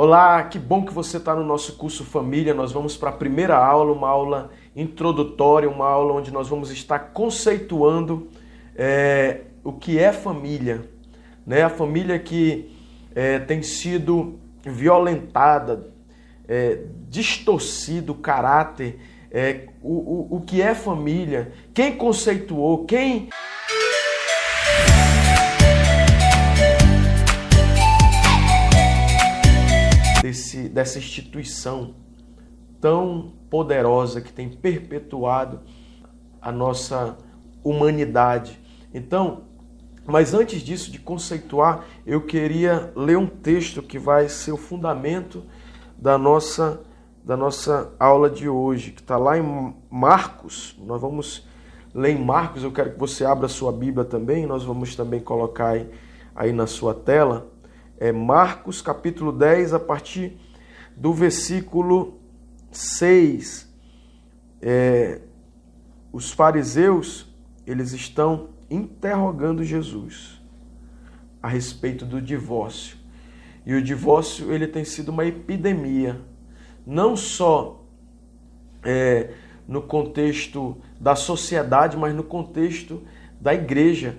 Olá, que bom que você está no nosso curso Família. Nós vamos para a primeira aula, uma aula introdutória, uma aula onde nós vamos estar conceituando é, o que é família. Né? A família que é, tem sido violentada, é, distorcido o caráter, é, o, o, o que é família, quem conceituou, quem. Desse, dessa instituição tão poderosa que tem perpetuado a nossa humanidade. Então, mas antes disso, de conceituar, eu queria ler um texto que vai ser o fundamento da nossa, da nossa aula de hoje, que está lá em Marcos. Nós vamos ler em Marcos, eu quero que você abra a sua Bíblia também, nós vamos também colocar aí, aí na sua tela é Marcos capítulo 10, a partir do versículo 6. É, os fariseus, eles estão interrogando Jesus a respeito do divórcio. E o divórcio, ele tem sido uma epidemia, não só é, no contexto da sociedade, mas no contexto da igreja.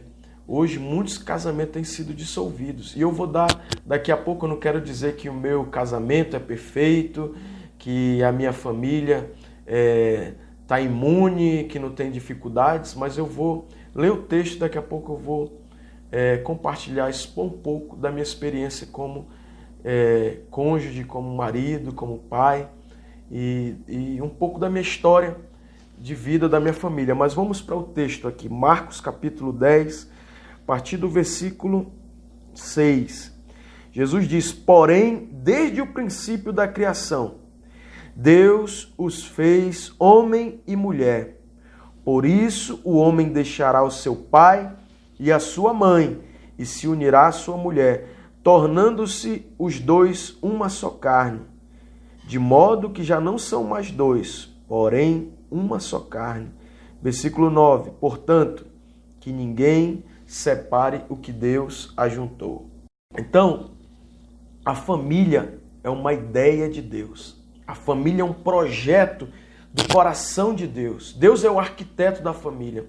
Hoje muitos casamentos têm sido dissolvidos. E eu vou dar, daqui a pouco eu não quero dizer que o meu casamento é perfeito, que a minha família está é, tá imune, que não tem dificuldades, mas eu vou ler o texto, daqui a pouco eu vou é, compartilhar, expor um pouco da minha experiência como é, cônjuge, como marido, como pai, e, e um pouco da minha história de vida da minha família. Mas vamos para o texto aqui, Marcos capítulo 10, partir do versículo 6. Jesus diz: Porém, desde o princípio da criação, Deus os fez homem e mulher. Por isso, o homem deixará o seu pai e a sua mãe e se unirá à sua mulher, tornando-se os dois uma só carne. De modo que já não são mais dois, porém uma só carne. Versículo 9: Portanto, que ninguém separe o que Deus ajuntou. Então, a família é uma ideia de Deus. A família é um projeto do coração de Deus. Deus é o arquiteto da família.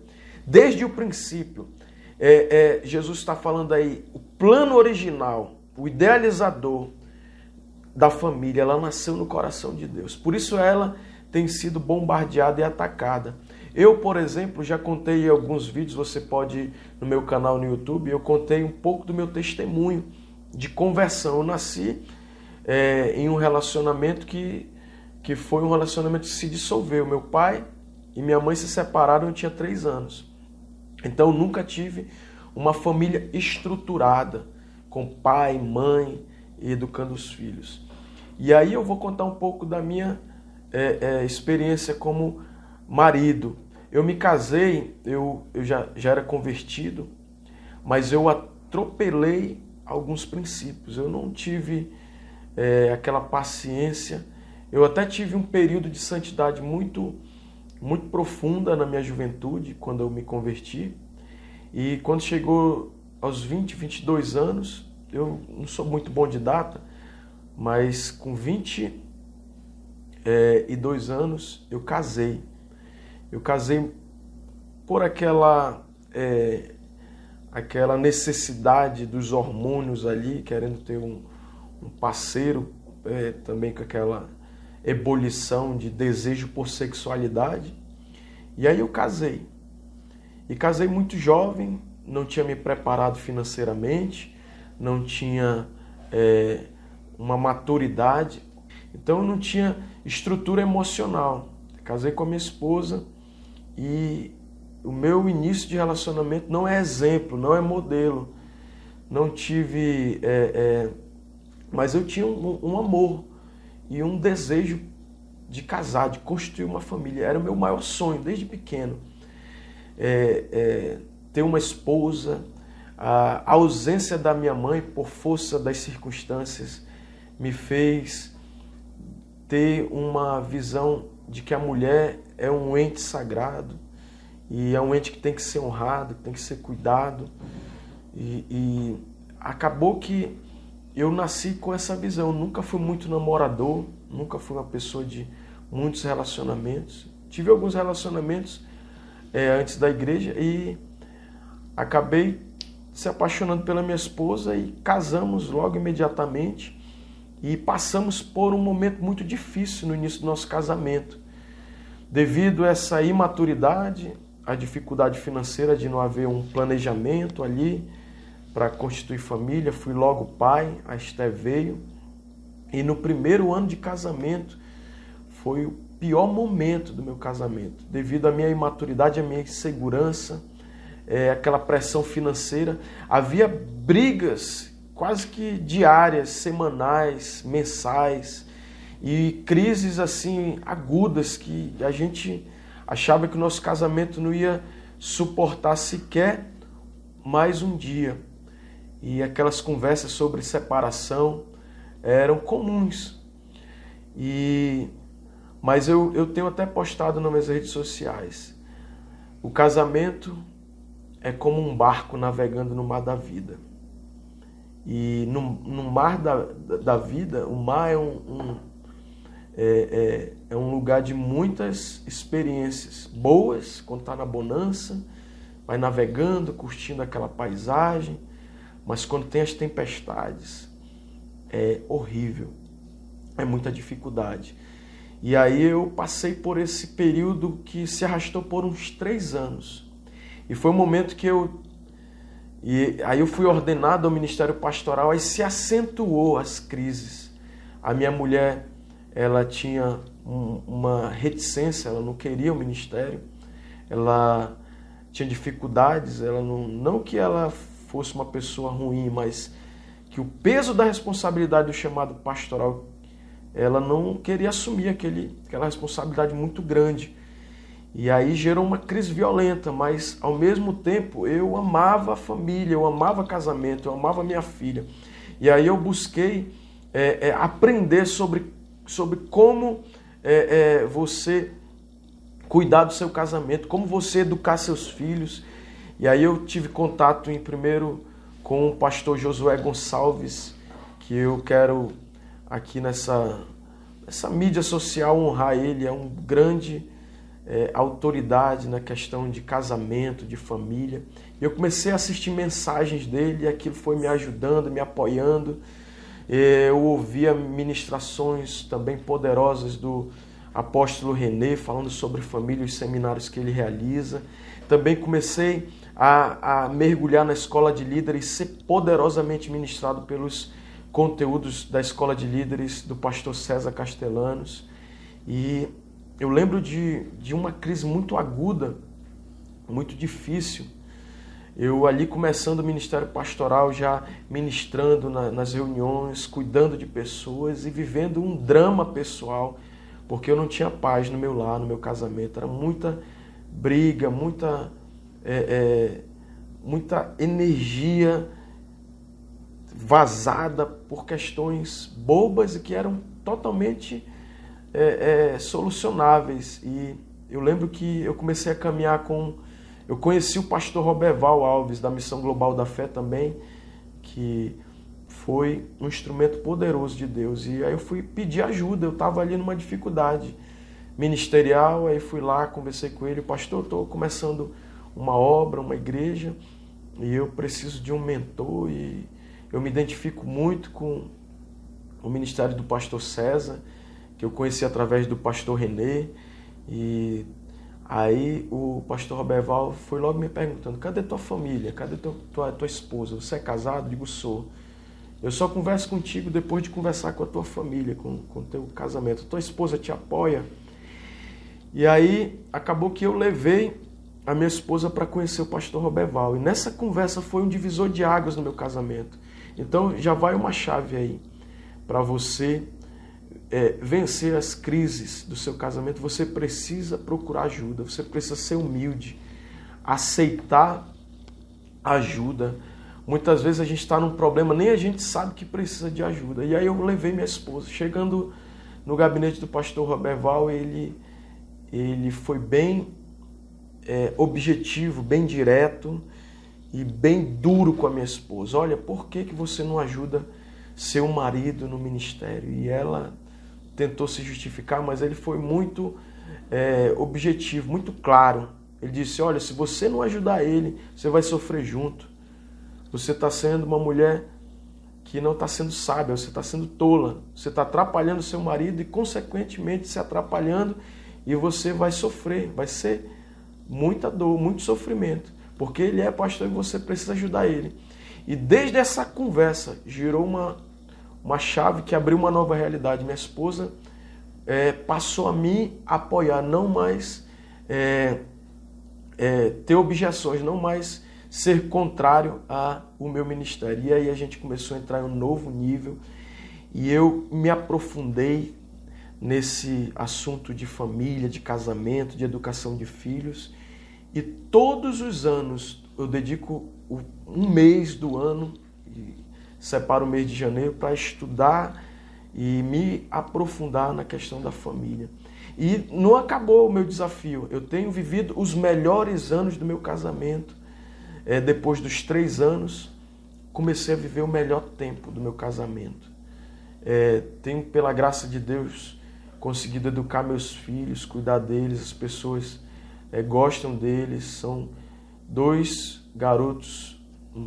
Desde o princípio, é, é, Jesus está falando aí, o plano original, o idealizador da família, ela nasceu no coração de Deus. Por isso ela tem sido bombardeada e atacada. Eu, por exemplo, já contei alguns vídeos, você pode no meu canal no YouTube, eu contei um pouco do meu testemunho de conversão. Eu nasci é, em um relacionamento que, que foi um relacionamento que se dissolveu. Meu pai e minha mãe se separaram, eu tinha três anos. Então, nunca tive uma família estruturada, com pai, mãe e educando os filhos. E aí eu vou contar um pouco da minha é, é, experiência como marido. Eu me casei, eu, eu já, já era convertido, mas eu atropelei alguns princípios. Eu não tive é, aquela paciência. Eu até tive um período de santidade muito, muito profunda na minha juventude, quando eu me converti. E quando chegou aos 20, 22 anos, eu não sou muito bom de data, mas com 22 é, anos eu casei. Eu casei por aquela é, aquela necessidade dos hormônios ali, querendo ter um, um parceiro é, também com aquela ebulição de desejo por sexualidade. E aí eu casei. E casei muito jovem, não tinha me preparado financeiramente, não tinha é, uma maturidade, então eu não tinha estrutura emocional. Casei com a minha esposa e o meu início de relacionamento não é exemplo, não é modelo. Não tive. É, é, mas eu tinha um, um, amor e um desejo de casar, de construir uma família. Era o meu maior sonho desde pequeno. É, é ter uma esposa. A ausência da minha mãe, por força das circunstâncias, me fez ter uma visão de que a mulher é um ente sagrado e é um ente que tem que ser honrado, que tem que ser cuidado. E, e acabou que eu nasci com essa visão. Nunca fui muito namorador, nunca fui uma pessoa de muitos relacionamentos. Tive alguns relacionamentos é, antes da igreja e acabei se apaixonando pela minha esposa e casamos logo imediatamente e passamos por um momento muito difícil no início do nosso casamento. Devido a essa imaturidade, a dificuldade financeira de não haver um planejamento ali para constituir família, fui logo pai, a Esté veio. E no primeiro ano de casamento foi o pior momento do meu casamento, devido à minha imaturidade, à minha insegurança, é, aquela pressão financeira. Havia brigas quase que diárias, semanais, mensais e crises assim agudas que a gente achava que o nosso casamento não ia suportar sequer mais um dia. E aquelas conversas sobre separação eram comuns. E mas eu, eu tenho até postado nas minhas redes sociais. O casamento é como um barco navegando no mar da vida. E no, no mar da, da vida, o mar é um, um é, é, é, um lugar de muitas experiências boas, quando está na bonança, vai navegando, curtindo aquela paisagem, mas quando tem as tempestades, é horrível, é muita dificuldade. E aí eu passei por esse período que se arrastou por uns três anos. E foi um momento que eu. E aí eu fui ordenado ao ministério pastoral, aí se acentuou as crises. A minha mulher, ela tinha um, uma reticência, ela não queria o ministério, ela tinha dificuldades, ela não, não que ela fosse uma pessoa ruim, mas que o peso da responsabilidade do chamado pastoral, ela não queria assumir aquele, aquela responsabilidade muito grande. E aí gerou uma crise violenta, mas ao mesmo tempo eu amava a família, eu amava casamento, eu amava minha filha. E aí eu busquei é, é, aprender sobre, sobre como é, é você cuidar do seu casamento, como você educar seus filhos. E aí eu tive contato em primeiro com o pastor Josué Gonçalves, que eu quero aqui nessa, nessa mídia social honrar ele, é um grande é, autoridade na questão de casamento, de família. E eu comecei a assistir mensagens dele e aquilo foi me ajudando, me apoiando. Eu ouvia ministrações também poderosas do apóstolo René falando sobre família e os seminários que ele realiza. Também comecei a, a mergulhar na escola de líderes ser poderosamente ministrado pelos conteúdos da escola de líderes do pastor César Castellanos. E eu lembro de, de uma crise muito aguda, muito difícil. Eu ali começando o ministério pastoral, já ministrando na, nas reuniões, cuidando de pessoas e vivendo um drama pessoal, porque eu não tinha paz no meu lar, no meu casamento. Era muita briga, muita, é, é, muita energia vazada por questões bobas e que eram totalmente é, é, solucionáveis. E eu lembro que eu comecei a caminhar com. Eu conheci o pastor Roberval Alves, da Missão Global da Fé também, que foi um instrumento poderoso de Deus. E aí eu fui pedir ajuda, eu estava ali numa dificuldade ministerial, aí fui lá, conversei com ele, pastor, estou começando uma obra, uma igreja, e eu preciso de um mentor, e eu me identifico muito com o ministério do pastor César, que eu conheci através do pastor Renê. E aí o pastor Roberval foi logo me perguntando: cadê tua família? Cadê tua, tua, tua esposa? Você é casado? Eu digo: sou. Eu só converso contigo depois de conversar com a tua família, com o teu casamento. Tua esposa te apoia. E aí acabou que eu levei a minha esposa para conhecer o pastor Roberval. E nessa conversa foi um divisor de águas no meu casamento. Então já vai uma chave aí para você é, vencer as crises do seu casamento, você precisa procurar ajuda, você precisa ser humilde, aceitar ajuda. Muitas vezes a gente está num problema, nem a gente sabe que precisa de ajuda. E aí eu levei minha esposa. Chegando no gabinete do pastor Roberval, ele, ele foi bem é, objetivo, bem direto e bem duro com a minha esposa. Olha, por que, que você não ajuda seu marido no ministério. E ela tentou se justificar, mas ele foi muito é, objetivo, muito claro. Ele disse: Olha, se você não ajudar ele, você vai sofrer junto. Você está sendo uma mulher que não está sendo sábia, você está sendo tola. Você está atrapalhando seu marido e, consequentemente, se atrapalhando e você vai sofrer, vai ser muita dor, muito sofrimento, porque ele é pastor e você precisa ajudar ele. E desde essa conversa girou uma, uma chave que abriu uma nova realidade. Minha esposa é, passou a me apoiar, não mais é, é, ter objeções, não mais ser contrário ao meu ministério. E aí a gente começou a entrar em um novo nível e eu me aprofundei nesse assunto de família, de casamento, de educação de filhos. E todos os anos eu dedico um mês do ano, separo o mês de janeiro, para estudar e me aprofundar na questão da família. E não acabou o meu desafio. Eu tenho vivido os melhores anos do meu casamento. É, depois dos três anos, comecei a viver o melhor tempo do meu casamento. É, tenho, pela graça de Deus, conseguido educar meus filhos, cuidar deles, as pessoas é, gostam deles. São dois garotos,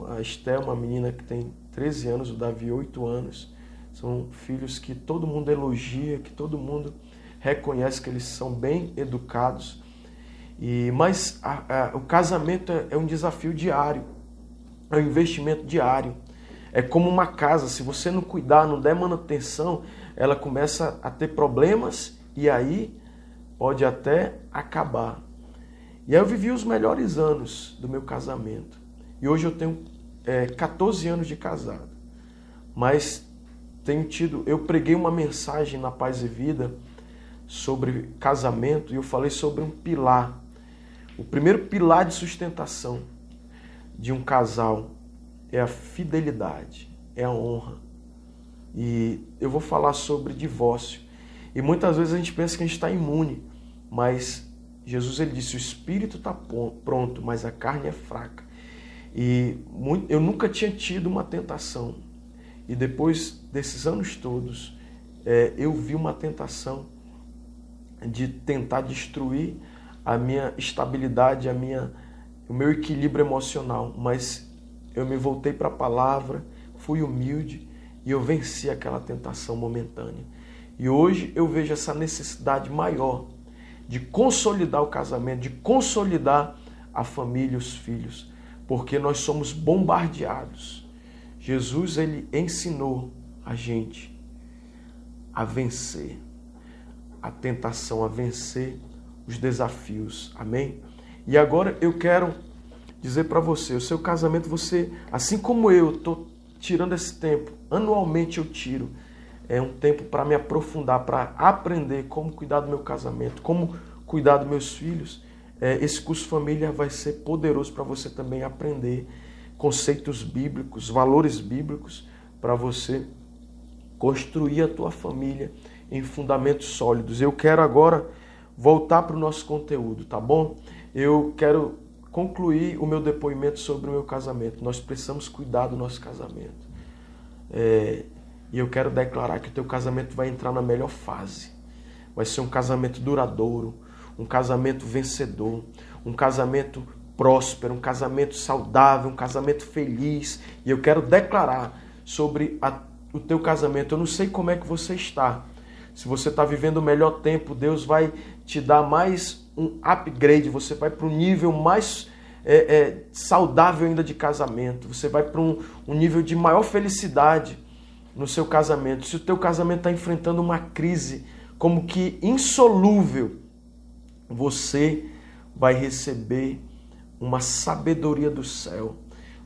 a Esté, uma menina que tem 13 anos, o Davi, 8 anos. São filhos que todo mundo elogia, que todo mundo reconhece que eles são bem educados. E Mas a, a, o casamento é, é um desafio diário, é um investimento diário. É como uma casa, se você não cuidar, não der manutenção, ela começa a ter problemas e aí pode até acabar. E aí eu vivi os melhores anos do meu casamento. E hoje eu tenho é, 14 anos de casado. Mas tenho tido, eu preguei uma mensagem na Paz e Vida sobre casamento e eu falei sobre um pilar. O primeiro pilar de sustentação de um casal é a fidelidade, é a honra. E eu vou falar sobre divórcio. E muitas vezes a gente pensa que a gente está imune, mas Jesus ele disse: o espírito está pronto, mas a carne é fraca. E eu nunca tinha tido uma tentação. E depois desses anos todos, é, eu vi uma tentação de tentar destruir a minha estabilidade, a minha, o meu equilíbrio emocional. Mas eu me voltei para a palavra, fui humilde e eu venci aquela tentação momentânea. E hoje eu vejo essa necessidade maior de consolidar o casamento, de consolidar a família os filhos, porque nós somos bombardeados. Jesus ele ensinou a gente a vencer a tentação, a vencer os desafios. Amém? E agora eu quero dizer para você, o seu casamento você, assim como eu, estou tirando esse tempo, anualmente eu tiro é um tempo para me aprofundar, para aprender como cuidar do meu casamento, como cuidar dos meus filhos. É, esse curso família vai ser poderoso para você também aprender conceitos bíblicos, valores bíblicos, para você construir a tua família em fundamentos sólidos. Eu quero agora voltar para o nosso conteúdo, tá bom? Eu quero concluir o meu depoimento sobre o meu casamento. Nós precisamos cuidar do nosso casamento. É, e eu quero declarar que o teu casamento vai entrar na melhor fase. Vai ser um casamento duradouro, um casamento vencedor, um casamento próspero, um casamento saudável, um casamento feliz. E eu quero declarar sobre a, o teu casamento. Eu não sei como é que você está. Se você está vivendo o melhor tempo, Deus vai te dar mais um upgrade. Você vai para um nível mais é, é, saudável ainda de casamento. Você vai para um, um nível de maior felicidade no seu casamento, se o teu casamento está enfrentando uma crise como que insolúvel, você vai receber uma sabedoria do céu.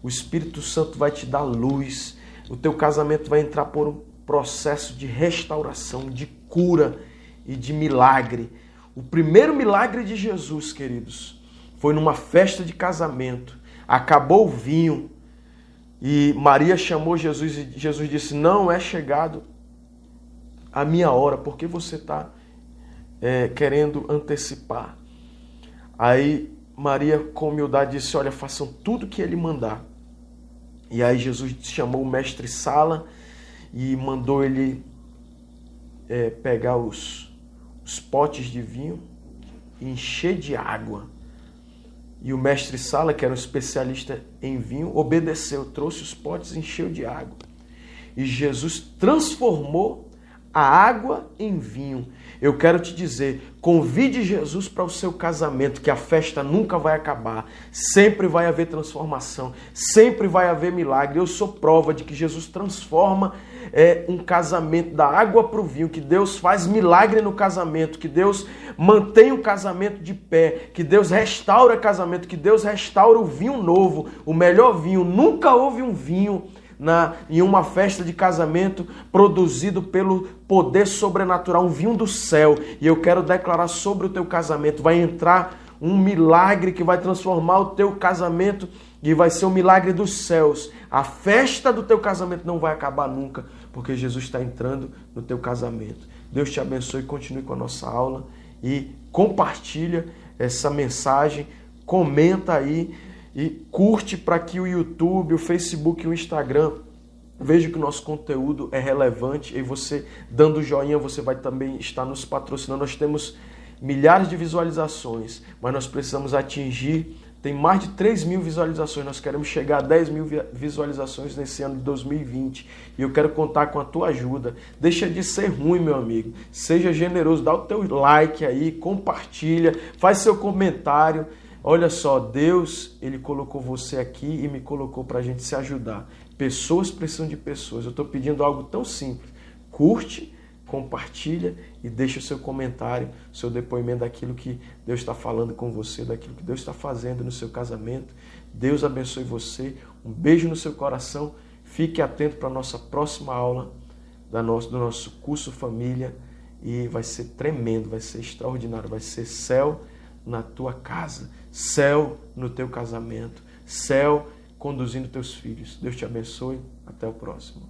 O Espírito Santo vai te dar luz. O teu casamento vai entrar por um processo de restauração, de cura e de milagre. O primeiro milagre de Jesus, queridos, foi numa festa de casamento. Acabou o vinho, e Maria chamou Jesus e Jesus disse: Não é chegado a minha hora, porque você está é, querendo antecipar. Aí Maria, com humildade, disse: Olha, façam tudo que ele mandar. E aí Jesus chamou o mestre Sala e mandou ele é, pegar os, os potes de vinho e encher de água. E o mestre Sala, que era um especialista em vinho, obedeceu, trouxe os potes e encheu de água. E Jesus transformou a água em vinho. Eu quero te dizer, convide Jesus para o seu casamento, que a festa nunca vai acabar. Sempre vai haver transformação, sempre vai haver milagre. Eu sou prova de que Jesus transforma é, um casamento da água para o vinho, que Deus faz milagre no casamento, que Deus mantém o casamento de pé, que Deus restaura o casamento, que Deus restaura o vinho novo, o melhor vinho. Nunca houve um vinho na, em uma festa de casamento produzido pelo poder sobrenatural, um vinho do céu. E eu quero declarar sobre o teu casamento. Vai entrar um milagre que vai transformar o teu casamento e vai ser um milagre dos céus. A festa do teu casamento não vai acabar nunca, porque Jesus está entrando no teu casamento. Deus te abençoe, continue com a nossa aula e compartilha essa mensagem, comenta aí e curte para que o YouTube, o Facebook e o Instagram vejam que o nosso conteúdo é relevante e você dando joinha você vai também estar nos patrocinando. Nós temos milhares de visualizações, mas nós precisamos atingir tem mais de 3 mil visualizações. Nós queremos chegar a 10 mil visualizações nesse ano de 2020. E eu quero contar com a tua ajuda. Deixa de ser ruim, meu amigo. Seja generoso, dá o teu like aí, compartilha, faz seu comentário. Olha só, Deus, Ele colocou você aqui e me colocou para a gente se ajudar. Pessoas precisam de pessoas. Eu estou pedindo algo tão simples. Curte, compartilha e deixa o seu comentário, seu depoimento daquilo que Deus está falando com você, daquilo que Deus está fazendo no seu casamento. Deus abençoe você. Um beijo no seu coração. Fique atento para a nossa próxima aula da nosso, do nosso curso Família. E vai ser tremendo, vai ser extraordinário, vai ser céu na tua casa, céu no teu casamento, céu conduzindo teus filhos. Deus te abençoe. Até o próximo.